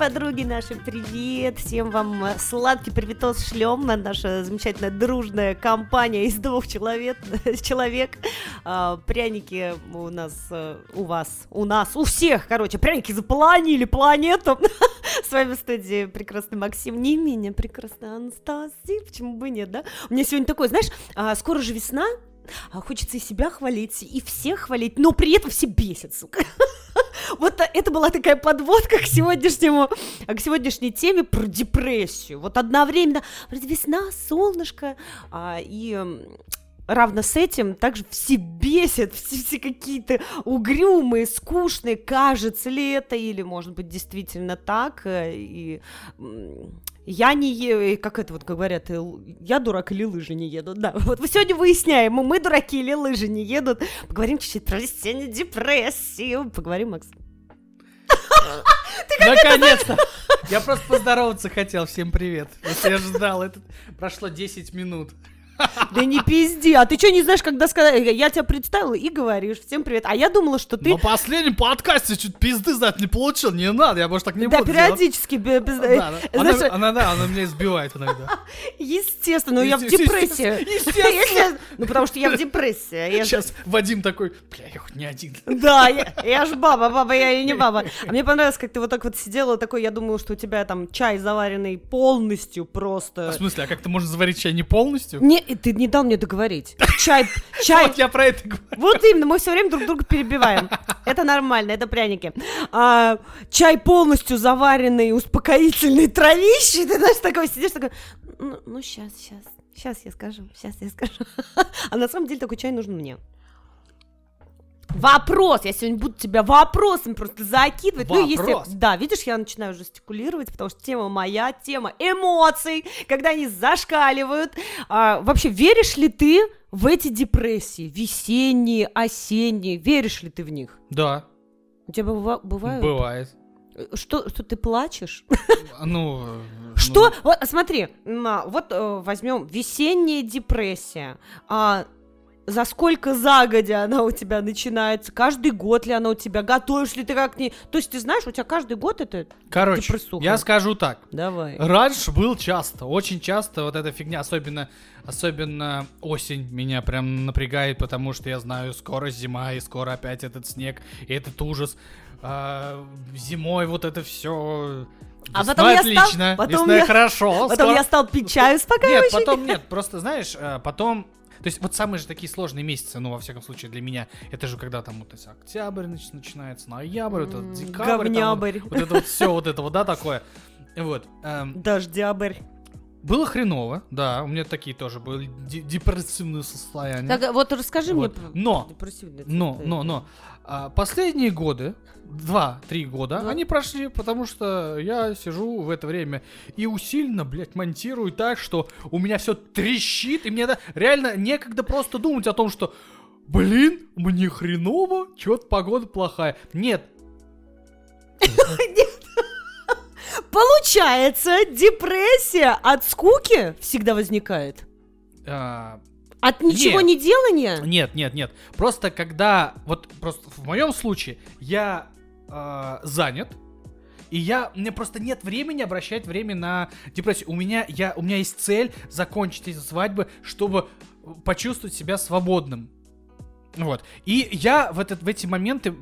подруги наши, привет! Всем вам сладкий приветос шлем, наша замечательная дружная компания из двух человек. человек. А, пряники у нас, э, у вас, у нас, у всех, короче, пряники заполонили планету. С вами в студии прекрасный Максим, не менее прекрасная Анастасия, почему бы нет, да? У меня сегодня такой, знаешь, а, скоро же весна, а хочется и себя хвалить, и всех хвалить, но при этом все бесят, сука. Вот это была такая подводка к сегодняшнему, к сегодняшней теме про депрессию. Вот одновременно весна, солнышко, а, и равно с этим также все бесят, все, все какие-то угрюмые, скучные, кажется ли это, или, может быть, действительно так, э, и я не еду, как это вот говорят, э, я дурак или лыжи не едут, да, вот сегодня выясняем, мы дураки или лыжи не едут, поговорим чуть-чуть про весеннюю депрессию, поговорим, Макс. Наконец-то! Я просто поздороваться хотел. Всем привет. Я ждал. Это прошло 10 минут. Да не пизди, а ты что не знаешь, когда сказать? Я тебя представила и говоришь, всем привет. А я думала, что ты... На последнем подкасте чуть пизды знать не получил, не надо, я больше так не да, буду периодически. Без... Да, да. Она, она, да, она меня избивает иногда. Естественно, я в депрессии. Естественно. Ну, потому что я в депрессии. Сейчас Вадим такой, бля, я хоть не один. Да, я, я ж баба, баба, я и не баба. А мне понравилось, как ты вот так вот сидела, такой, я думала, что у тебя там чай заваренный полностью просто. А в смысле, а как ты можешь заварить чай не полностью? Не, ты не дал мне договорить. Чай, чай. Вот я про это говорю. Вот именно, мы все время друг друга перебиваем. Это нормально, это пряники. А, чай полностью заваренный, успокоительный, травищий. Ты знаешь, такой сидишь, такой, ну, ну сейчас, сейчас, сейчас я скажу, сейчас я скажу. А на самом деле такой чай нужен мне. Вопрос, я сегодня буду тебя вопросом просто закидывать. Вопрос. Ну, если, да, видишь, я начинаю жестикулировать, потому что тема моя, тема эмоций, когда они зашкаливают. А, вообще, веришь ли ты в эти депрессии, весенние, осенние, веришь ли ты в них? Да. У тебя быва- бывают? Бывает. Что, что ты плачешь? Ну... Что? Вот, смотри, вот э, возьмем весенняя депрессия. А, за сколько загодя она у тебя начинается, каждый год ли она у тебя, готовишь ли ты как не... То есть ты знаешь, у тебя каждый год это Короче, депрессуха. я скажу так. Давай. Раньше был часто, очень часто вот эта фигня, особенно, особенно осень меня прям напрягает, потому что я знаю, скоро зима, и скоро опять этот снег, и этот ужас. А, зимой вот это все... А потом я отлично, стал, потом весной я, хорошо. Потом скоро... я стал пить чай успокаивающий. Нет, потом нет, просто знаешь, э, потом то есть вот самые же такие сложные месяцы, ну, во всяком случае, для меня, это же когда там вот есть, октябрь нач- начинается, ноябрь, вот этот декабрь. Говнябрь. Там, вот, вот это вот все, вот это вот, да, такое. Вот. Эм, Дождябрь. Было хреново, да, у меня такие тоже были депрессивные состояния. Так, вот расскажи Вот. мне. Но, но, но, но, а, последние годы, два-три года, Да. они прошли, потому что я сижу в это время и усиленно, блядь, монтирую так, что у меня все трещит, и мне да, реально некогда просто думать о том, что, блин, мне хреново, чё-то погода плохая. Нет, Получается, депрессия от скуки всегда возникает. а, От ничего Нет. не делания? Нет, нет, нет. Просто когда, вот просто в моем случае, я э, занят, и я, мне просто нет времени обращать время на депрессию. У меня, я, у меня есть цель закончить эти свадьбы, чтобы почувствовать себя свободным. Вот. И я в, этот, в эти моменты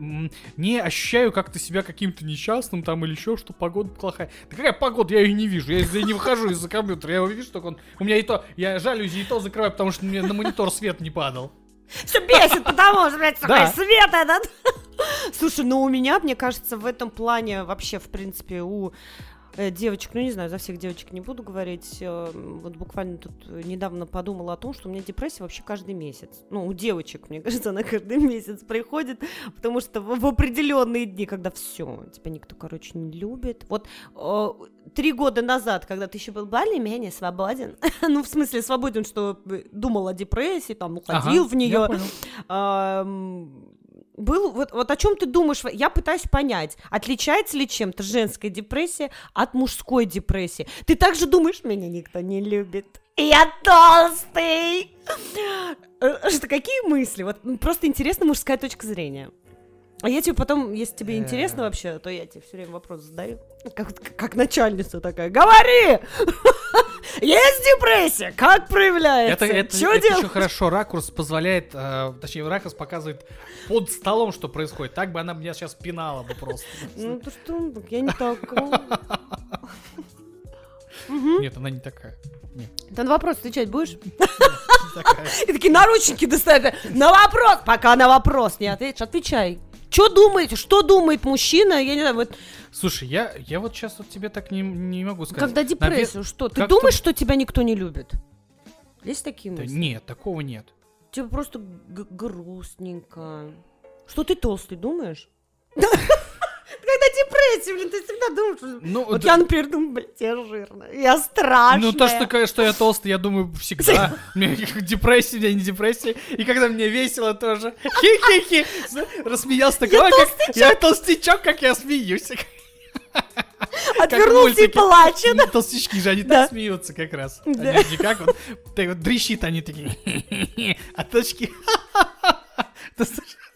не ощущаю как-то себя каким-то несчастным там или еще, что погода плохая. Да какая погода, я ее не вижу. Я, не выхожу из-за компьютера. Я его вижу, только он... У меня и то... Я жалюзи и то закрываю, потому что мне на монитор свет не падал. Все бесит, потому что, блядь, Да. свет этот. Слушай, ну у меня, мне кажется, в этом плане вообще, в принципе, у девочек, ну не знаю, за всех девочек не буду говорить, э, вот буквально тут э, недавно подумала о том, что у меня депрессия вообще каждый месяц. Ну, у девочек, мне кажется, она каждый месяц приходит, потому что в, определенные дни, когда все, тебя никто, короче, не любит. Вот э, три года назад, когда ты еще был более-менее свободен, ну, в смысле, свободен, что э, думал о депрессии, там, уходил Ага, в нее, был вот, вот о чем ты думаешь? Я пытаюсь понять, отличается ли чем-то женская депрессия от мужской депрессии. Ты также думаешь, меня никто не любит. Я толстый. Э, Что какие мысли? Вот м, просто интересна мужская точка зрения. А я тебе потом, если тебе Э. интересно вообще, то я тебе все время вопрос задаю. Как, как начальница такая. Говори! Есть депрессия? Как проявляется? Это, это, Чё это делать? еще хорошо, ракурс позволяет, э, точнее, ракурс показывает под столом, что происходит. Так бы она меня сейчас пинала бы просто. Ну ты что, так я не такая. Нет, она не такая. Ты на вопрос отвечать будешь? И такие наручники достают. На вопрос! Пока на вопрос не ответишь, отвечай. Что думаете? Что думает мужчина? Я не знаю, вот Слушай, я, я вот сейчас вот тебе так не, не могу сказать. когда депрессию, что? Ты как-то- думаешь, что тебя никто не любит? Есть такие Да мысли? нет, такого нет. Тебе просто грустненько. Что ты толстый, думаешь? Когда депрессия, блин, ты всегда думаешь, Ну, Вот да- я, например, думаю, блядь, я жирная, я страшная. Ну, то, что, что я толстый, я думаю, всегда. У меня депрессия, у меня не депрессия. И когда мне весело тоже. Хи-хи-хи. Рассмеялся такой, «Ой, как я толстячок, как я смеюсь. Отвернулся и плачет. Ну, Толстячки же, они Да. так смеются как раз. Да. Они не как вот, так вот дрищит они такие. А толстячки.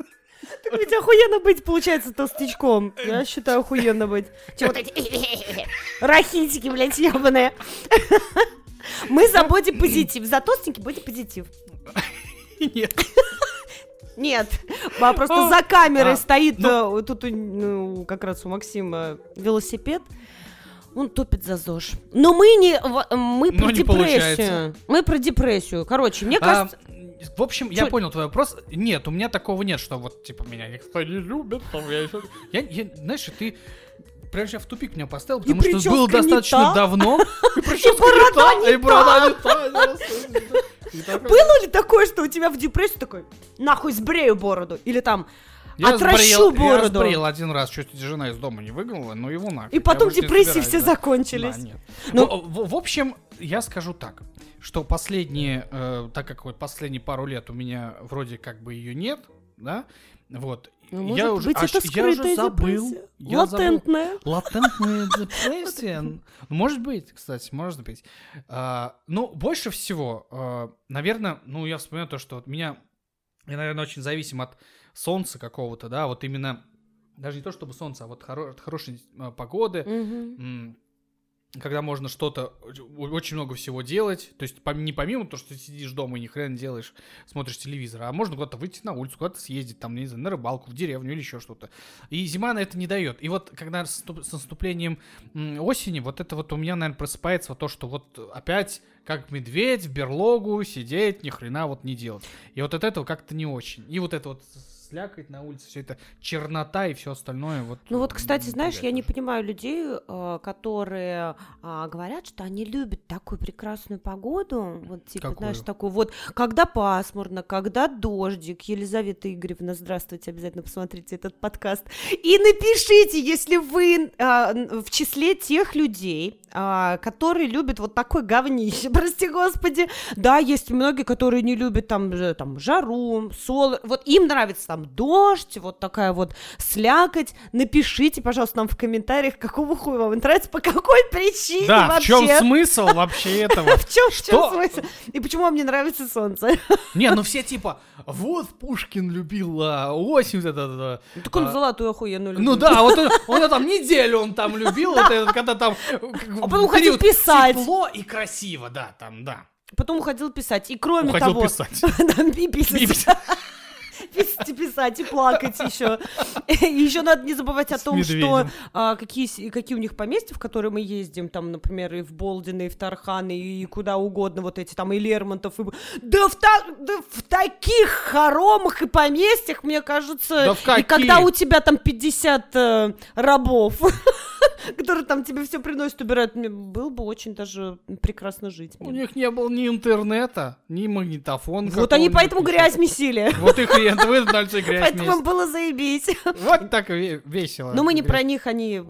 Ведь охуенно быть, получается, толстячком. Я считаю, охуенно быть. Чем вот эти рахитики, блядь, ебаные. Мы за бодипозитив. За толстенький бодипозитив. Нет. Нет, а просто за камерой А, стоит ну- э, тут ну, как раз у Максима велосипед. Он топит за ЗОЖ. Но мы не, мы Но про не депрессию. Мы про депрессию. Короче, мне А, кажется... В общем, я Чё- понял твой вопрос. Нет, у меня такого нет, что вот, типа, меня никто не любит, там я еще... Я, я- знаешь, ты прям сейчас в тупик меня поставил, И потому что было достаточно та. давно. И прическа борода не та, не и борода не та. И такой- Было ли такое, что у тебя в депрессии такой, нахуй сбрею бороду? Или там, Я отращу сбрил- Я бороду. сбрил один раз, чуть жена из дома не выгнала, но его нахуй. И потом Я депрессии все да. закончились. Да, нет. Ну- Ну, в, в общем, я скажу так, что последние, э, так как вот последние пару лет у меня вроде как бы ее нет, да, вот. Ну, я может уже, быть, аж- это я уже забыл. депрессия. Я забыл. Латентная. Латентная депрессия. Ну, Может быть, кстати, может быть. А, ну, больше всего, а, наверное, ну, я вспоминаю то, что вот меня, я, наверное, очень зависим от солнца какого-то, да, вот именно, даже не то чтобы солнца, а вот хоро- хорошей а, погоды, м, когда можно что-то, очень много всего делать, то есть не помимо того, что ты сидишь дома и ни хрена делаешь, смотришь телевизор, а можно куда-то выйти на улицу, куда-то съездить, там, не знаю, на рыбалку, в деревню или еще что-то. И зима на это не дает. И вот когда с наступ- с наступлением осени, вот это вот у меня, наверное, просыпается вот то, что вот опять как медведь в берлогу сидеть, ни хрена вот не делать. И вот от этого как-то не очень. И вот это вот слякать на улице, все это чернота и все остальное. Вот, Ну вот, кстати, знаешь, я не напрягает понимаю людей, э, которые а, говорят, что они любят такую прекрасную погоду, вот типа, Какую? знаешь, такую вот, когда пасмурно, когда дождик. Елизавета Игоревна, здравствуйте, обязательно посмотрите этот подкаст. И напишите, если вы а, в числе тех людей, а, которые любят вот такой говнище, прости господи. Да, есть многие, которые не любят там, же, там жару, соло, вот им нравится там дождь, вот такая вот слякоть. Напишите, пожалуйста, нам в комментариях, какого хуя вам нравится, по какой причине Да, в вообще. чем смысл вообще этого? В чем, смысл? И почему вам не нравится солнце? Не, ну все типа, вот Пушкин любил а, осень, вот это, да. Так он А, золотую охуенную любит. Ну да, вот он, там неделю он там любил, когда там А потом уходил писать. тепло и красиво, да, там, да. Потом уходил писать. И кроме Уходил того... писать. И писать. Писать и плакать еще. И еще надо не забывать о том, что а, какие, какие у них поместья, в которые мы ездим, там, например, и в Болдино, и в Тарханы, и куда угодно, вот эти там, и Лермонтов, и... Да в, та- да в таких хоромах и поместьях, мне кажется, Да и когда у тебя там 50 э, рабов, которые там тебе все приносят, убирают, мне было бы очень даже прекрасно жить. У них не было ни интернета, ни магнитофона. Вот они поэтому грязь месили. Вот и хрен, вы дальше грязь Поэтому месяц. было заебись. Вот так ве- весело. Но мы не про них, они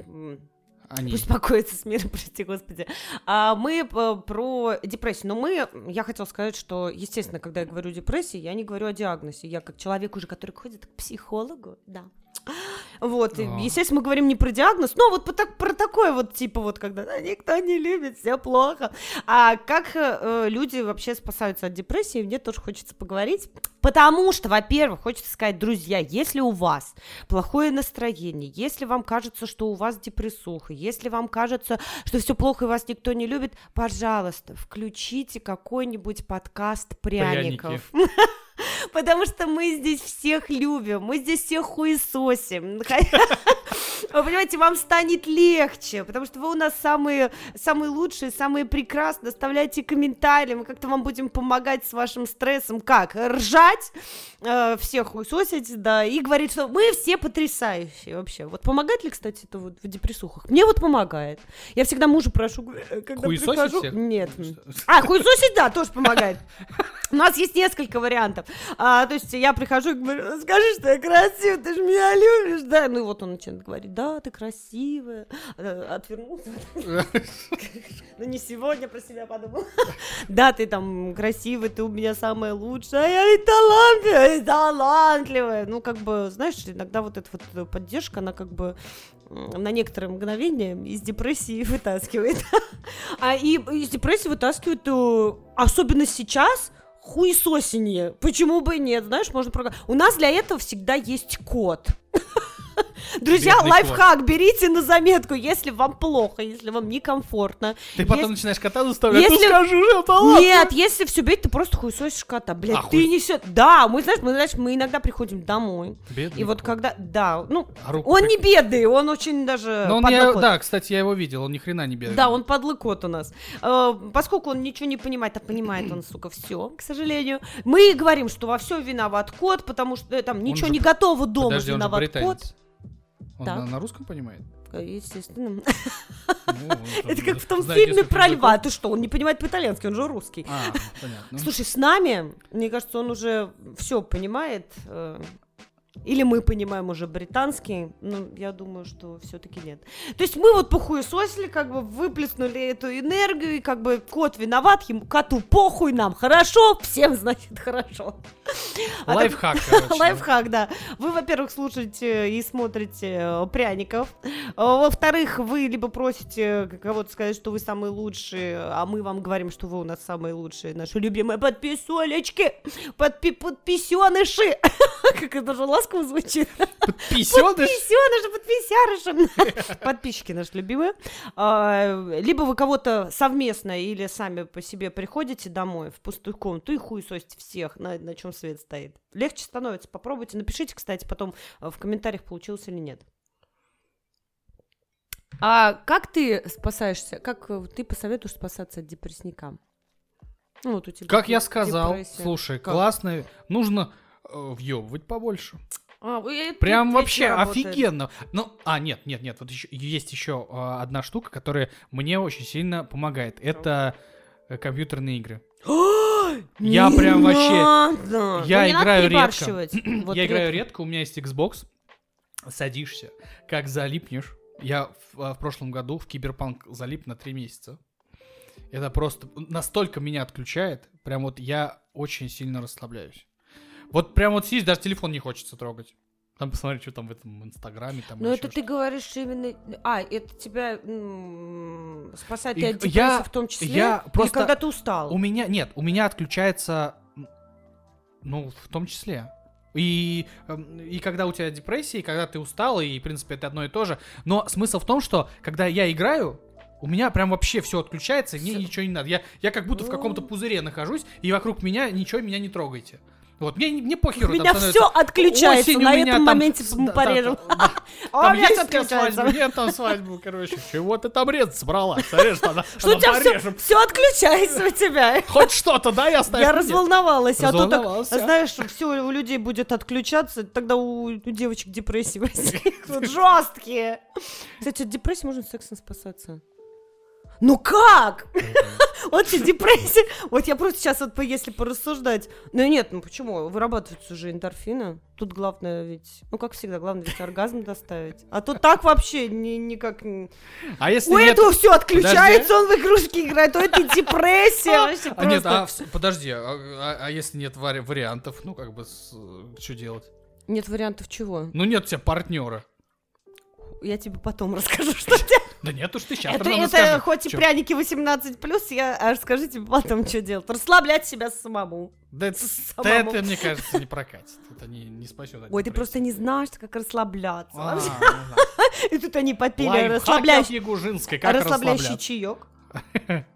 Они. пусть покоятся с миром, прости господи. А мы про депрессию. Но мы, я хотела сказать, что, естественно, когда я говорю депрессия, я не говорю о диагнозе. Я как человек уже, который ходит к психологу, да. Вот, А. естественно, мы говорим не про диагноз, но вот так- про такое вот, типа вот, когда «Да, никто не любит, все плохо. А как э, люди вообще спасаются от депрессии, мне тоже хочется поговорить. Потому что, во-первых, хочется сказать, друзья, если у вас плохое настроение, если вам кажется, что у вас депрессуха, если вам кажется, что все плохо и вас никто не любит, пожалуйста, включите какой-нибудь подкаст пряников. Потому что мы здесь всех любим, мы здесь всех хуесосим. Вы понимаете, вам станет легче, потому что вы у нас самые, самые лучшие, самые прекрасные. Оставляйте комментарии, мы как-то вам будем помогать с вашим стрессом. Как? Ржать, э, всех хуесосить, да, и говорить, что мы все потрясающие вообще. Вот помогает ли, кстати, это вот в депрессухах? Мне вот помогает. Я всегда мужа прошу, э, когда Хуесосить прихожу... всех? Нет. А, хуесосить, да, тоже помогает. У нас есть несколько вариантов. А, то есть я прихожу и говорю, «Ну, скажи, что я красивая, ты же меня любишь, да? Ну и вот он начинает говорить, да, ты красивая. Э, Отвернулся. Ну не сегодня про себя подумал. Да, ты там красивый, ты у меня самая лучшая, а я и талантливая, талантливая. Ну как бы, знаешь, иногда вот эта вот поддержка, она как бы на некоторые мгновения из депрессии вытаскивает. А и из депрессии вытаскивает, э, особенно сейчас, хуесосенье. Почему бы и нет, знаешь, можно... У нас для этого всегда есть код. Друзья, Бедный лайфхак берите на заметку, если вам плохо, если вам некомфортно. Ты потом Если- начинаешь кота заставлять. Если- Ну скажи же, это ладно. Нет, если все бить, ты просто хуесосишь кота. Блядь, А, ты хуй- не все. Да, мы, знаешь, мы, знаешь, мы иногда приходим домой. Бедный И вот кот. когда, да, ну, А он прик- не бедный, он очень даже Но он я- кот. да, кстати, я его видел, он ни хрена не бедный. Да, он подлый кот у нас. Э, поскольку он ничего не понимает, а понимает он, сука, все, к сожалению. Мы говорим, что во всем виноват кот, потому что э, там ничего же не готово дома, Подожди, виноват кот. Он Так. на, на русском понимает? Э, Естественно. Ну, Это как в том фильме про льва. Ты что, он не понимает по-итальянски, он же русский. А, понятно. Слушай, с нами, мне кажется, он уже все понимает. Или мы понимаем уже британский, ну, я думаю, что все-таки нет. То есть мы вот похуесосили, как бы выплеснули эту энергию, и как бы кот виноват, ему коту похуй, нам хорошо, всем, значит, хорошо. А Лайфхак, короче. Лайфхак, да. Вы, во-первых, слушаете и смотрите э, пряников. А, Во-вторых, вы либо просите кого-то сказать, что вы самые лучшие, а мы вам говорим, что вы у нас самые лучшие, наши любимые подписолечки, подпи подписеныши. Как это же ласково звучит. Писёныш? Подписеныши, подписярыши. Подписчики наши любимые. А, Либо вы кого-то совместно или сами по себе приходите домой в пустую комнату и хуесосите всех, на, на чем свет стоит. Легче становится. Попробуйте. Напишите, кстати, потом э, в комментариях, получилось или нет. А как ты спасаешься? Как э, ты посоветуешь спасаться от депрессника? Ну, вот у тебя Как я сказал, депрессия. слушай, Как? классно, нужно въебывать побольше. А, э, Прям это вообще работает. офигенно. Ну, а, нет, нет, нет, вот еще, есть еще э, одна штука, которая мне очень сильно помогает. Это э, компьютерные игры. Я Не прям вообще- надо. я Ну, играю редко. Вот я играю редко, у меня есть Xbox. Садишься, как залипнешь. Я в, а, в прошлом году в Киберпанк залип на три месяца. Это просто настолько меня отключает. Прям вот я очень сильно расслабляюсь. Вот прям вот сидишь, даже телефон не хочется трогать. Там посмотреть, что там в этом инстаграме. Там Но или это ты говоришь именно... А, это тебя м, и И от депрессии я- в том числе? я просто- когда ты устал? У меня нет, у меня отключается, ну, в том числе. И, эм, и когда у тебя депрессия, и когда ты устал, и, в принципе, это одно и то же. Но смысл в том, что, когда я играю, у меня прям вообще все отключается, и мне ничего не надо. Я, я как будто в каком-то пузыре нахожусь, и вокруг меня ничего меня не трогайте. Вот, мне, мне У похеру. там меня становится. все отключается, Осень у на меня этом там моменте да, порежем. да, да. А у Там меня у тебя отключается. свадьба, нет там свадьбу, короче. Чего ты там рез собрала? Смотри, что она, Что у тебя порежем. все отключается у тебя? Хоть что-то, да, я оставь Я разволновалась, а то так, знаешь, все у людей будет отключаться, тогда у, у девочек депрессия возникнут, жесткие. Кстати, от депрессии можно сексом спасаться. Ну как? Вот тебе депрессия. Вот я просто сейчас вот, если порассуждать. Ну нет, ну почему? Вырабатываются уже эндорфины. Тут главное ведь, ну как всегда, главное ведь оргазм доставить. А то так вообще ни- никак... не- А если У нет... этого все отключается, он в игрушки играет, то это депрессия вообще А нет, а, подожди, а, а- а если нет вари- вариантов, ну как бы, что делать? Нет вариантов чего? Ну нет у тебя партнера. я тебе потом расскажу, что делать. Да нет уж ты сейчас Это, это хоть и пряники 18+, я а, расскажу тебе потом, что делать. Расслаблять себя самому. Да, это, да это, мне кажется, не прокатит. Это не, не спасет. Ой, ты просто не знаешь, как расслабляться. А, ну И тут они попили расслабляющий, как расслабляющий чаек.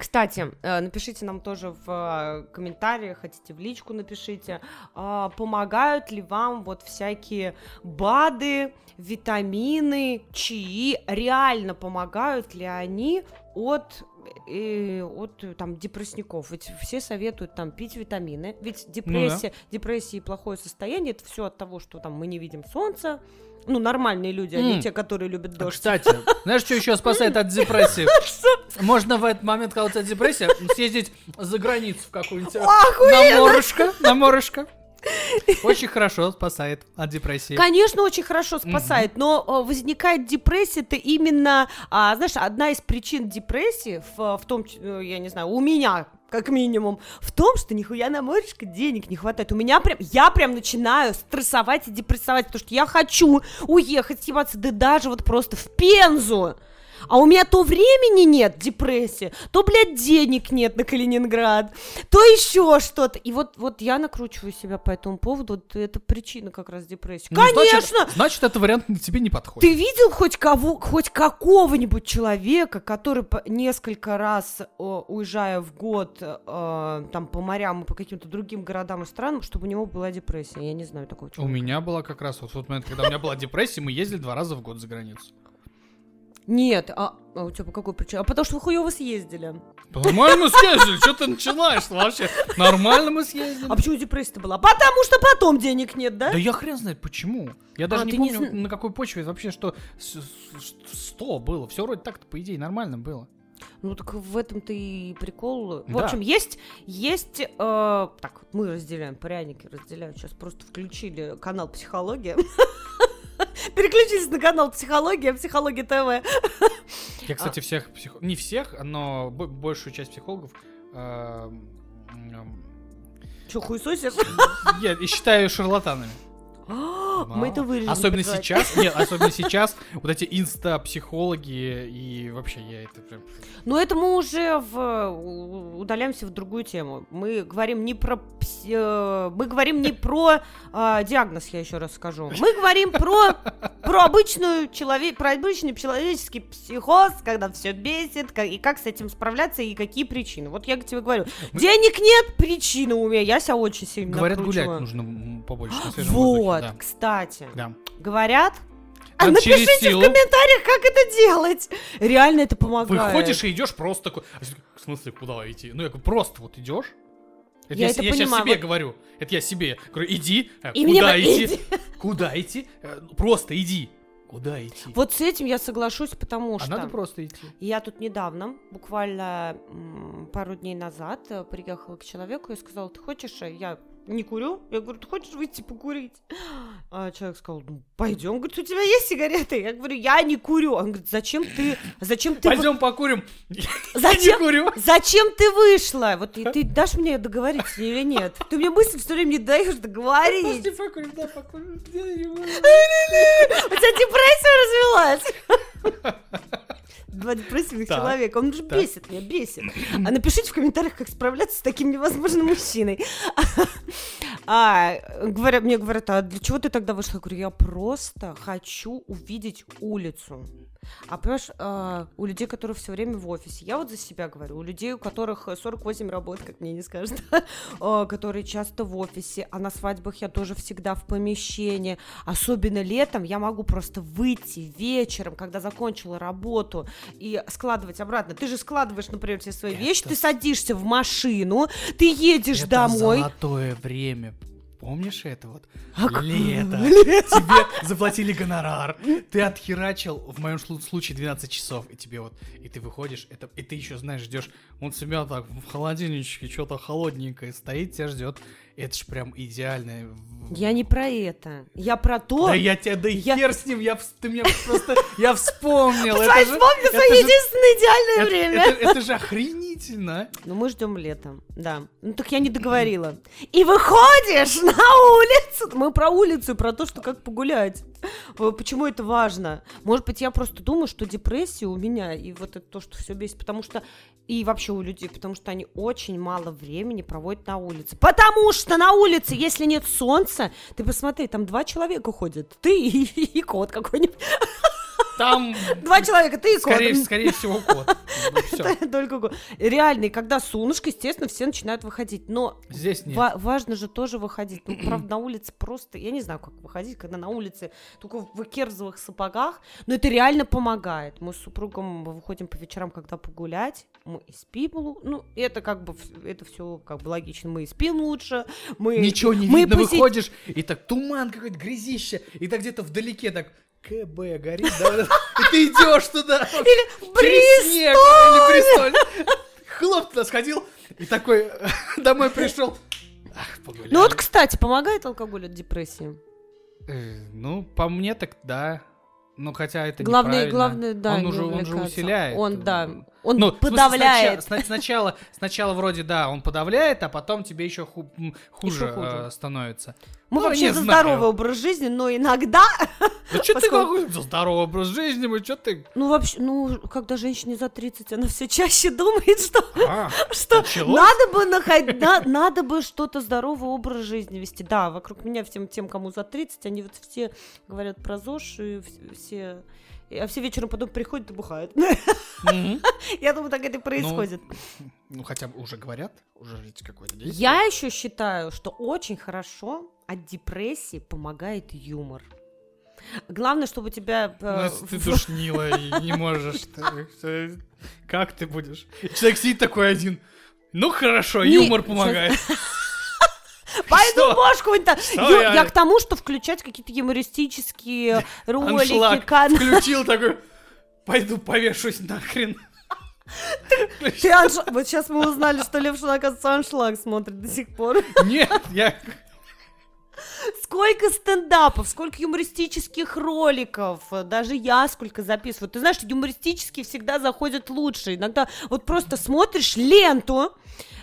Кстати, э, напишите нам тоже в э, комментариях, хотите в личку напишите, а, помогают ли вам вот всякие БАДы, витамины, чаи, реально помогают ли они от и от там депрессников. Ведь все советуют там пить витамины. Ведь депрессия, ну, да. депрессия и плохое состояние это все от того, что там мы не видим солнца, ну, нормальные люди, а не те, которые любят дождь. Кстати, знаешь, что еще спасает от депрессии? Можно в этот момент, когда у тебя депрессия, съездить за границу в какую-нибудь на морышко, на морышко. Очень хорошо спасает от депрессии. Конечно, очень хорошо спасает, но э, возникает депрессия, это именно, а, знаешь, одна из причин депрессии в, в том, э, я не знаю, у меня как минимум, в том, что нихуя на моречко денег не хватает. У меня прям, я прям начинаю стрессовать и депрессовать, потому что я хочу уехать, съебаться, да даже вот просто в Пензу. А у меня то времени нет, депрессия, то, блядь, денег нет на Калининград, то еще что-то. И вот, вот я накручиваю себя по этому поводу, вот это причина как раз депрессии. Ну, Конечно! Значит, значит, это вариант тебе не подходит. Ты видел хоть кого, хоть какого-нибудь человека, который несколько раз, о, уезжая в год, э, там, по морям и по каким-то другим городам и странам, чтобы у него была депрессия? Я не знаю такого человека. У меня была как раз вот в тот момент, когда у меня была депрессия, мы ездили два раза в год за границу. Нет, а, а у тебя по какой причине? А потому что вы хуёво съездили. Нормально съездили, что ты начинаешь вообще? Нормально мы съездили. А почему депрессия была? Потому что потом денег нет, да? Да я хрен знает почему. Я даже а, не помню, на какой почве вообще, что 100 было. Все вроде так-то, по идее, нормально было. Ну так в этом-то и прикол. В да. общем, есть, есть, э, так, мы разделяем, пряники разделяют. Сейчас просто включили канал психология. Переключились на канал Психология, Психология ТВ. Я, кстати, всех, псих... не всех, но большую часть психологов э, Че, хуесосишь? Я считаю шарлатанами. Мы это вырежем. Особенно сейчас, нет, особенно сейчас, вот эти инста-психологи и вообще я это прям... Ну это мы уже в, удаляемся в другую тему. Мы говорим не про... Э, мы говорим не про э, диагноз, я еще раз скажу. Мы говорим про, про обычную человек, про обычный человеческий психоз, когда все бесит, как, и как с этим справляться, и какие причины. Вот я тебе говорю, мы... денег нет, причины у меня, я себя очень сильно Говорят, накручиваю. гулять нужно побольше на свежем вот. воздухе да. кстати. Да. Говорят, а напишите силу. в комментариях, как это делать. Реально это помогает. Выходишь и идешь просто такой. «А в смысле, куда идти? Ну, я говорю, просто вот идешь. Это я, я, это я сейчас себе вот... говорю. Это я себе говорю, иди. Э, и куда мне... идти? Куда идти? Э, просто иди. Куда идти? Вот с этим я соглашусь, потому а что... надо просто идти. Я тут недавно, буквально пару дней назад, э, приехала к человеку и сказала, ты хочешь, я не курю. Я говорю, ты хочешь выйти покурить? А человек сказал, ну, пойдем. Говорит, у тебя есть сигареты? Я говорю, я не курю. Он говорит, зачем ты, зачем ты... Пойдем покурим. Зачем, я не курю. Зачем ты вышла? Вот и ты дашь мне договориться или нет? Ты мне мысль все время не даешь договорить. Пошли покурим, да, покурим. У тебя депрессия развелась два депрессивных так, человека. Он же бесит меня, бесит. А напишите в комментариях, как справляться с таким невозможным мужчиной. А, говорят, мне говорят, а для чего ты тогда вышла? Я говорю, я просто хочу увидеть улицу. А понимаешь, э, у людей, которые все время в офисе, я вот за себя говорю, у людей, у которых 48 работ, как мне не скажут, э, которые часто в офисе, а на свадьбах я тоже всегда в помещении, особенно летом я могу просто выйти вечером, когда закончила работу, и складывать обратно. Ты же складываешь, например, все свои Это... вещи, ты садишься в машину, ты едешь Это домой. золотое время, Помнишь это вот? А Лето. Тебе заплатили гонорар. Ты отхерачил, в моем случае, 12 часов. И тебе вот, и ты выходишь, это, и ты еще, знаешь, ждешь. Он себя так в холодильничке что-то холодненькое стоит, тебя ждет. Это ж прям идеальное. Я не про это. Я про то... Да я тебя, да Я- хер с ним, я, ты меня просто, я вспомнил. Посмотри, это же- вспомни это свое единственное идеальное время. это- это же охренительно. Ну, мы ждем летом, да. Ну, так я не договорила. И выходишь на улицу. Мы про улицу, про то, что как погулять. Э, Почему это важно? Может быть, я просто думаю, что депрессия у меня, и вот это то, что все бесит, потому что и вообще у людей, потому что они очень мало времени проводят на улице. Потому что на улице, если нет солнца, ты посмотри, там два человека ходят. Ты и, и кот какой-нибудь. Там, Два человека, ты и кот. скорее, скорее всего, кот. Только го- реально, и когда солнышко, естественно, все начинают выходить. Но Здесь нет. ва- важно же тоже выходить. Ну, правда, на улице просто, я не знаю, как выходить, когда на улице только в керзовых сапогах, но это реально помогает. Мы с супругом выходим по вечерам, когда погулять, мы и спим, ну, это как бы, это все как бы логично, мы и спим лучше, мы... Ничего не мы видно, посид- выходишь, и так туман какой-то, грязище, и так где-то вдалеке так КБ горит, да, и ты идешь туда. Или через Бристоль! снег, или Бристоль. Хлоп туда сходил, и такой домой пришел. Ах, погуляли. Ну вот, кстати, помогает алкоголь от депрессии? Э, Ну, по мне так да. Ну, хотя это Главное, главное, да, Он уже, он же усиляет. Он, да, он Ну, в смысле, подавляет. сначала, сна- сначала, сначала вроде да, он подавляет, а потом тебе еще ху- хуже, Еще хуже. э, становится. Мы Ну, вообще не за знаю. здоровый образ жизни, но иногда, Да что ты какой за здоровый образ жизни, мы что ты... ну вообще, ну когда женщине за 30, она все чаще думает, что, А, что надо бы находить, на- надо бы что-то здоровый образ жизни вести. Да, вокруг меня всем тем, кому за 30, они вот все говорят про ЗОЖ, и вс- все, а все вечером потом приходят и бухают. Я думаю, так это и происходит. Ну, хотя бы уже говорят, уже какое-то действие. Я еще считаю, что очень хорошо от депрессии помогает юмор. Главное, чтобы у тебя... Ну, э, если ты душнила и не можешь, как ты будешь? Человек сидит такой один. Ну хорошо, юмор помогает. Пойду бошку то я... к тому, что включать какие-то юмористические ролики, включил такой. Пойду повешусь нахрен. Ты анш- Вот сейчас мы узнали, что Левшин, оказывается, аншлаг смотрит до сих пор. Нет, я... Сколько стендапов, сколько юмористических роликов, даже я сколько записываю. Ты знаешь, юмористические всегда заходят лучше. Иногда вот просто смотришь ленту,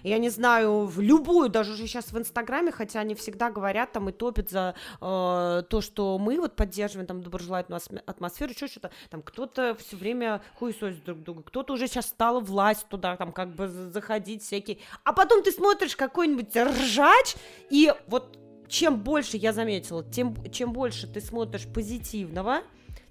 я не знаю, в любую, даже уже сейчас в Инстаграме, хотя они всегда говорят там и топят за э, то, что мы вот поддерживаем там доброжелательную атмосферу, еще что-то. Там кто-то все время хуесосит друг друга, кто-то уже сейчас стала власть туда, там как бы за- заходить всякие. А потом ты смотришь какой-нибудь ржач, и вот чем больше, я заметила, тем, чем больше ты смотришь позитивного,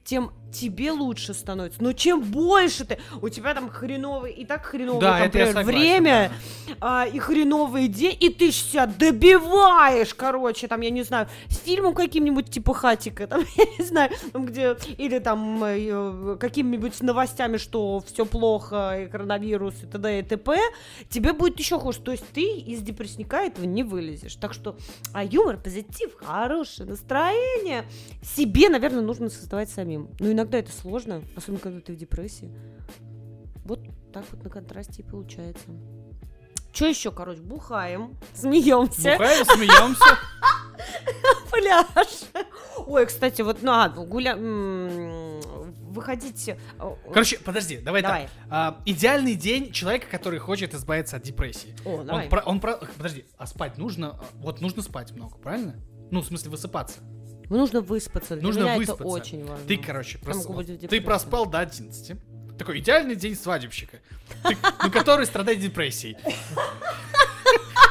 тем тебе лучше становится. Но чем больше ты... У тебя там хреновый, и так хреновое, Да, там, например, согласен, время, а, и хреновый день, и ты себя добиваешь, короче, там, я не знаю, с фильмом каким-нибудь типа Хатика, там, я не знаю, там, где... Или там э, какими-нибудь новостями, что все плохо, и коронавирус, и т.д. и т.п., тебе будет еще хуже. То есть ты из депрессника этого не вылезешь. Так что а юмор, позитив, хорошее настроение себе, наверное, нужно создавать самим. Но иногда это сложно, особенно когда ты в депрессии. Вот так вот на контрасте и получается. Что еще, короче, бухаем, смеемся, Бухаем, смеемся. пляж. Ой, кстати, вот, ну, а, гуля... м, выходите... э, Короче, подожди, давай, Давай. так. А, идеальный день человека, который хочет избавиться от депрессии. О, давай. Он, про, он про- Подожди, а спать нужно? А, Вот нужно спать много, правильно? Ну, в смысле, высыпаться. Нужно выспаться. Для Нужно меня выспаться. это очень важно. Ты, короче, прос- могу быть в ты проспал до 11. Такой идеальный день свадебщика. Ну, который страдает депрессией.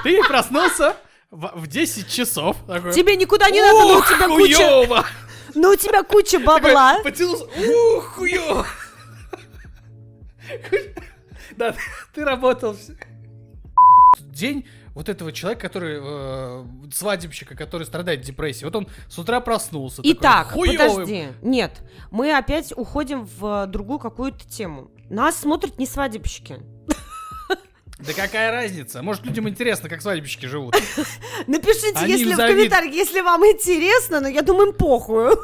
Ты проснулся в в 10 часов. Тебе никуда не надо, но у «Ух, тебя куча, хуёво!» но у тебя куча бабла. Потянулся. Ух, хуёво! Да, ты- работал. День вот этого человека, который э, свадебщика, который страдает депрессией. Вот он с утра проснулся. такой, Итак, «Хуёвый». подожди. Нет, мы опять уходим в другую какую-то тему. Нас смотрят не свадебщики. Да какая разница? Может, людям интересно, как свадебщики живут. Напишите, Они если в завид- комментариях, если вам интересно, но я думаю, им похую.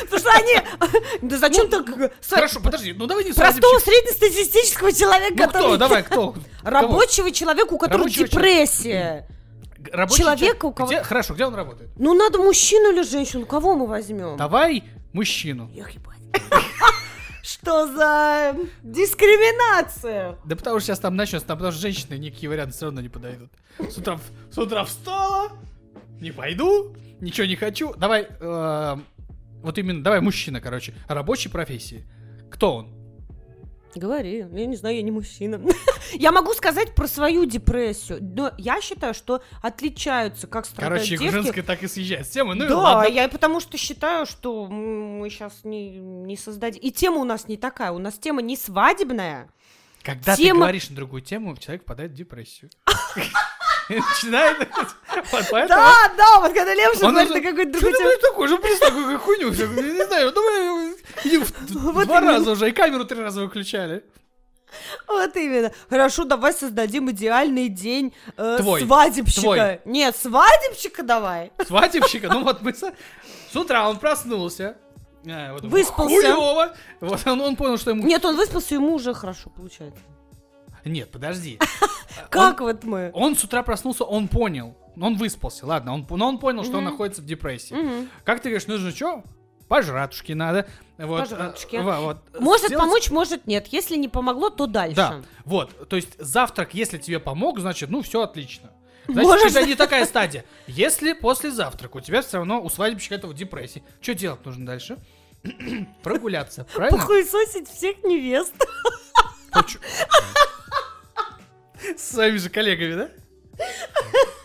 Потому что они... Да зачем так... сва- Хорошо, подожди, ну давай не Простого среднестатистического человека, Ну кто, который... давай, кто? Рабочего человека, у которого депрессия. Рабочий Человека, человек- у кого- Хорошо, где он работает? Ну, надо мужчину или женщину, кого мы возьмем? Давай мужчину. Эх, ебать. Что за дискриминация? Да потому что сейчас там начнется, там потому что женщины никакие варианты все равно не подойдут. С утра, с утра встала, не пойду, ничего не хочу. Давай, э, вот именно, давай мужчина, короче, рабочей профессии. Кто он? Говори, я не знаю, я не мужчина. Я могу сказать про свою депрессию, но я считаю, что отличаются, как страдают Короче, девки. женская так и съезжает с темы. Ну и да, ладно. я потому что считаю, что мы сейчас не, не создадим. И тема у нас не такая, у нас тема не свадебная. Когда ты тема- говоришь на другую тему, человек падает в депрессию. И Начинает. Да, да, вот когда Левша говорит на какую-то другую ты, тему. такой же, просто такую хуйню. всё. Я не знаю, давай в- Вот два именно. раза уже, и камеру три раза выключали. Вот именно. Хорошо, давай создадим идеальный день э, Твой. свадебщика. Твой. Нет, свадебщика давай. Свадебщика, ну вот мы с с утра он проснулся. а, вот, Выспался. Хуёво. Вот он, он понял, что ему... Нет, он выспался, ему уже хорошо получается. Нет, подожди. Как вот мы? Он с утра проснулся, он понял. Он выспался, ладно, он, но он понял, что он находится в депрессии. Как ты говоришь, нужно что? Пожратушки надо. Вот, Пожратушки. во- вот, Может сделать- помочь, может нет. Если не помогло, то дальше. Да, вот, то есть завтрак, если тебе помог, значит, ну все отлично. Значит, это не такая стадия. Если после завтрака у тебя все равно у свадебщика этого депрессии, что делать нужно дальше? Прогуляться, правильно? Похуесосить всех невест. С своими же коллегами, да?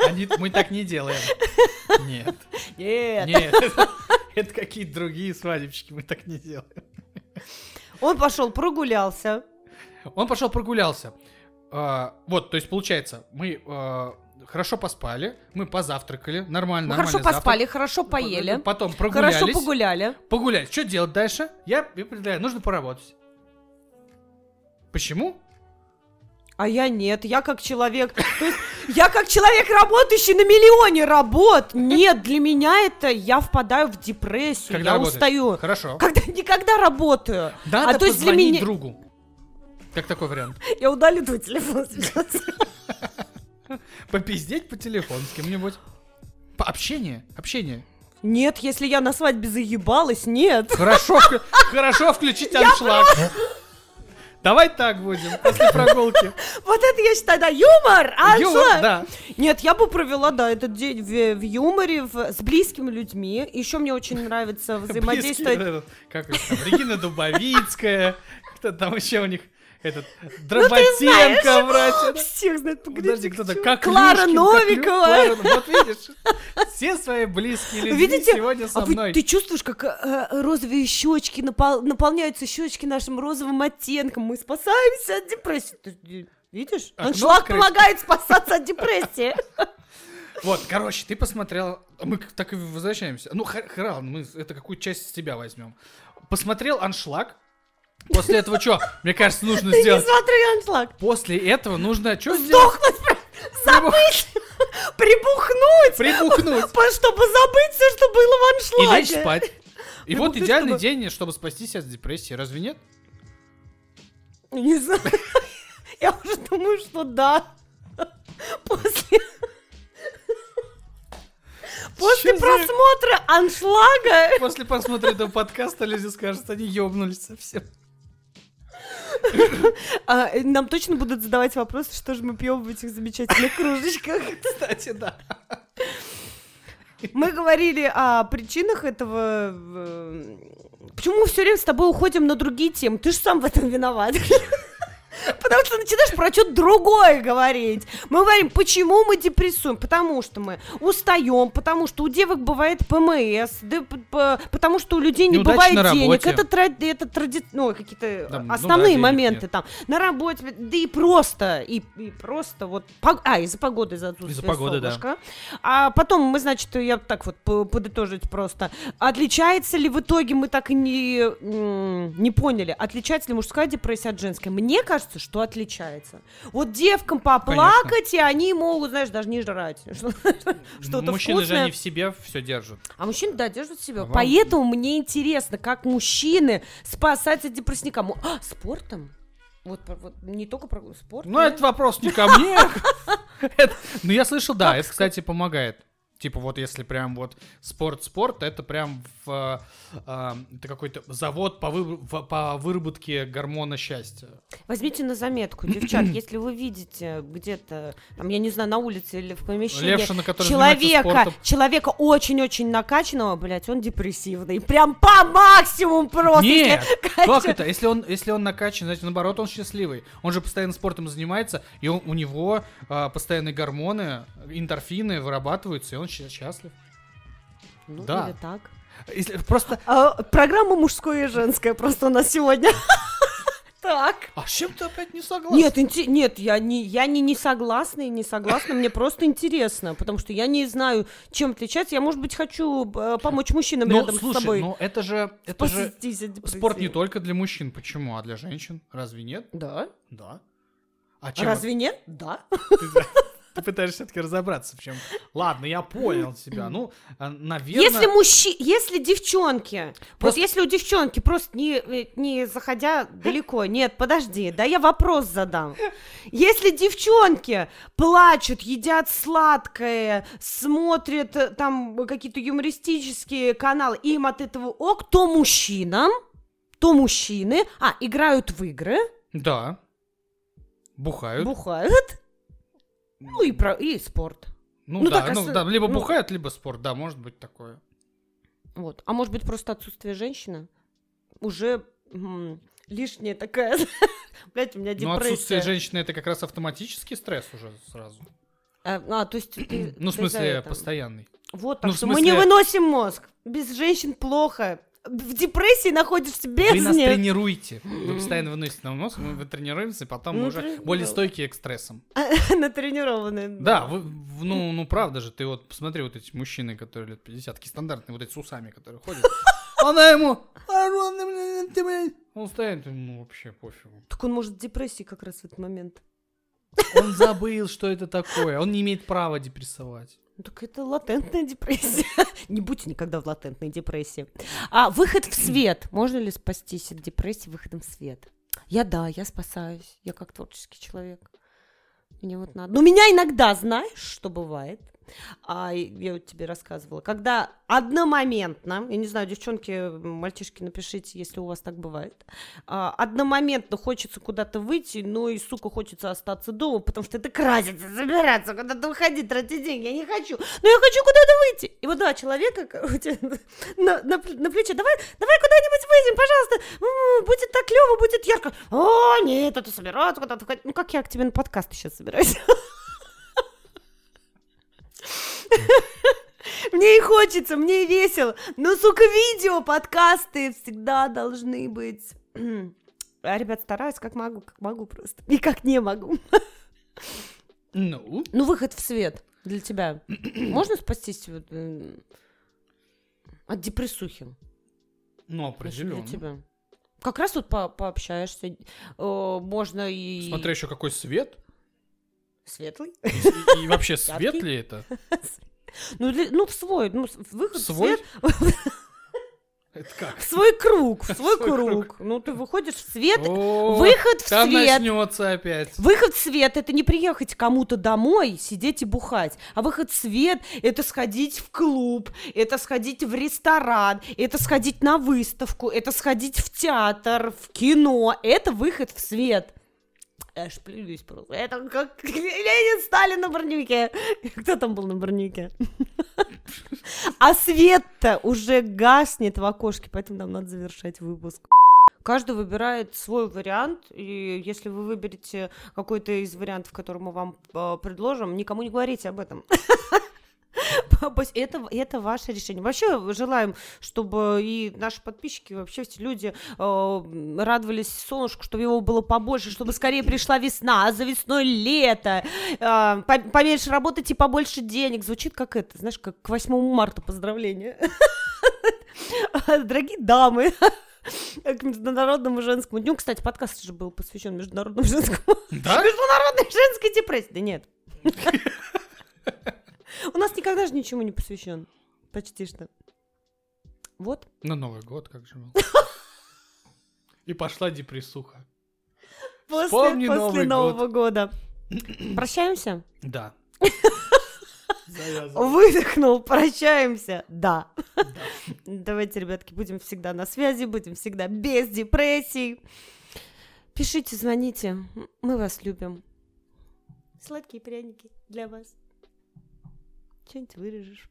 Они, мы так не делаем. Нет, Нет. нет. Это, какие-то другие свадебщики, мы так не делаем. Он пошел, прогулялся. Он пошел прогулялся. А, вот, то есть получается, мы а, хорошо поспали, мы позавтракали, нормально, Мы хорошо завтрак. поспали, хорошо поели. Потом прогулялись. Хорошо погуляли. Погулять. Что делать дальше? Я, я предлагаю, нужно поработать. Почему? А я нет, я как человек, то есть я как человек, работающий на миллионе работ. Нет, для меня это я впадаю в депрессию, Когда я работаешь? устаю. Хорошо. Когда никогда работаю. Надо а то есть для меня другу. Как такой вариант? я удалю твой телефон сейчас. Попиздеть по телефону с кем-нибудь. По общение, общение. Нет, если я на свадьбе заебалась, нет. Хорошо, хорошо включить аншлаг. Давай так будем, после прогулки. Вот это я считаю, да, юмор, а Юмор, да. Нет, я бы провела, да, этот день в, в юморе, в- с близкими людьми. Еще мне очень нравится взаимодействовать. Близкие, Как у них там, Регина Дубовицкая, кто там еще у них, этот, Ну, Дроботенко, братья. да? Всех знает, Подожди, кто-то, как Клара Люшкин, как Лю- Новикова. Клара, Вот видишь, все свои близкие люди Видите, сегодня со а вы- мной. ты чувствуешь, как э, розовые щечки напол- наполняются щечки нашим розовым оттенком. Мы спасаемся от депрессии. Ты, э, видишь? Окно Аншлаг открыть. помогает спасаться от депрессии. Вот, короче, ты посмотрел, мы так и возвращаемся. Ну, храл, мы это какую часть с тебя возьмем. Посмотрел аншлаг. После этого что? Мне кажется, нужно Ты не сделать. смотри аншлаг. После этого нужно что сделать? Сдохнуть, забыть, прибухнуть, Прибухнуть. чтобы забыть все, что было в И аншлаге. лечь спать. И вот идеальный день, чтобы спасти себя от депрессии, разве нет? Не знаю. Я уже думаю, что да. После... После Чё за- просмотра аншлага После просмотра этого подкаста люди скажут, они ёбнулись совсем. а, э, нам точно будут задавать вопросы, что же мы пьем в этих замечательных кружечках. Кстати, да. Мы говорили о причинах этого. э, Почему мы все время с тобой уходим на другие темы? Ты же сам в этом виноват. Потому что начинаешь про что-то другое говорить. Мы говорим, почему мы депрессуем? Потому что мы устаем, потому что у девок бывает ПМС, да, потому что у людей не Неудачи бывает денег. Это, тради- это тради- ну, какие-то Да, ну да, основные моменты нет. там. На работе, да и просто, и, и просто вот... А, из-за погоды, из-за отсутствия Из-за погоды, да. солнышка. А потом мы, значит, я так вот по- подытожить просто. Отличается ли в итоге, мы так и не, не поняли, отличается ли мужская депрессия от женской? Мне кажется, что отличается. Вот девкам поплакать, и они могут, знаешь, даже не жрать. Что-то Мужчины же вкусное. они в себе все держат. А мужчины, да, держат себя. А вам- Поэтому мне интересно, как мужчины спасать от депрессника. Мо- А, спортом? Вот, вот не только про спорт. Ну, да? это вопрос не ко мне. Ну, я слышал, да, это, кстати, помогает. Типа вот если прям вот спорт-спорт, это прям в, э, это какой-то завод по, вы- в- по выработке гормона счастья. Возьмите на заметку, девчат, если вы видите где-то, там, я не знаю, на улице или в помещении Левшина, человека, человека очень-очень накачанного, блядь, он депрессивный. Прям по максимуму просто. Нет, если как это? Если он, если он накачан, значит, наоборот, он счастливый. Он же постоянно спортом занимается, и он- у него а, постоянные гормоны, эндорфины вырабатываются, и он ща- счастлив. Ну, Да. или так. Если, просто... А, программа мужское и женское просто у нас сегодня. Так. А с чем ты опять не согласен? Нет, инте- нет, я не, я не, не согласна и не согласна, мне просто интересно, потому что я не знаю, чем отличается. Я, может быть, хочу э, помочь мужчинам Ну, рядом слушай, с собой. ну это же, это же спорт не только для мужчин. Почему? А для женщин? Разве нет? Да. Да. А чем Разве нет? Да. Ты, пытаешься все-таки разобраться в чем? Ладно, я понял тебя. Ну, а, наверное... Если мужчи, если девчонки, вот Просто- если у девчонки просто не, э, не заходя далеко, нет, подожди, да я вопрос задам. Если девчонки плачут, едят сладкое, смотрят э, там какие-то юмористические каналы, им от этого ок, то мужчинам, то мужчины, а, играют в игры, Да. Бухают. бухают, ну и, про, и спорт. Ну, ну да, так, ну да, либо ну- бухают, либо спорт, да, может быть такое. Вот. А может быть, просто отсутствие женщины уже м, лишняя такая. Блять, у меня Но отсутствие депрессия. женщины это как раз автоматический стресс уже сразу. А, а, то есть ты- Ну, в смысле, постоянный. Вот, ну, так в что мы не смысле- выносим мозг. Без женщин плохо. В депрессии находишься без Вы нас них. тренируете. Вы постоянно выносите нам мозг, мы вы тренируемся, и потом мы уже более стойкие к стрессам. Натренированные. Да, вы, ну, ну правда же, ты вот посмотри вот эти мужчины, которые лет 50, такие стандартные, вот эти с усами, которые ходят. Она ему, «А, ладно, блин, ты, блин». он стоит, ну вообще пофигу. Так он может в депрессии как раз в этот момент. Он забыл, что это такое, он не имеет права депрессовать. Ну, так это латентная депрессия. Не будьте никогда в латентной депрессии. А выход в свет. Можно ли спастись от депрессии выходом в свет? Я да, я спасаюсь. Я как творческий человек. Мне вот надо. Но меня иногда, знаешь, что бывает? А, я вот тебе рассказывала. Когда одномоментно, я не знаю, девчонки, мальчишки, напишите, если у вас так бывает, а, одномоментно хочется куда-то выйти, но и, сука, хочется остаться дома, потому что это краситься, забираться, куда-то выходить, тратить деньги. Я не хочу. Но я хочу куда-то выйти. И вот два человека на, на, на плече. Давай, давай куда-нибудь выйдем, пожалуйста. Будет так клево, будет ярко. О, нет, это собираться куда-то. ходить. Ну, как я к тебе на подкаст сейчас собираюсь? Мне и хочется, мне и весело. Но, сука, видео, подкасты всегда должны быть. А, ребят, стараюсь, как могу, как могу просто. И как не могу. Ну, Ну, выход в свет для тебя. Можно спастись вот, м, от депрессухи? ну определенно. Для тебя. Как раз вот по пообщаешься. э, Можно и... Смотря еще какой свет. Светлый. И, и вообще свет ли это? Ну, для- ну, в свой, ну, выход в Свой? свет. Это как? В свой круг, в свой Свой круг. круг. Ну, ты выходишь в свет, О, выход в Там свет. начнется опять. Выход в свет это не приехать кому-то домой, сидеть и бухать. А выход в свет это сходить в клуб, это сходить в ресторан, это сходить на выставку, это сходить в театр, в кино. Это выход в свет. Аж плююсь просто. Это как Ленин Сталин на броневике. Кто там был на броневике? А свет-то уже гаснет в окошке, поэтому нам надо завершать выпуск. Каждый выбирает свой вариант, и если вы выберете какой-то из вариантов, который мы вам э, предложим, никому не говорите об этом. Это, это ваше решение. Вообще желаем, чтобы и наши подписчики, вообще все люди э, радовались солнышку, чтобы его было побольше, чтобы скорее пришла весна, а за весной лето, э, по- поменьше работать и побольше денег. Звучит как это, знаешь, как к 8 марта поздравления. Дорогие дамы, к Международному женскому дню. Кстати, подкаст же был посвящен Международному женскому Да? Международной женской депрессии. Да нет. У нас никогда же ничему не посвящен. Почти что. Вот. На Новый год как же. И пошла депрессуха. После, Новый Нового год. года. Прощаемся? Да. Выдохнул, прощаемся. Да. Давайте, ребятки, будем всегда на связи, будем всегда без депрессий. Пишите, звоните. Мы вас любим. Сладкие пряники для вас что-нибудь вырежешь,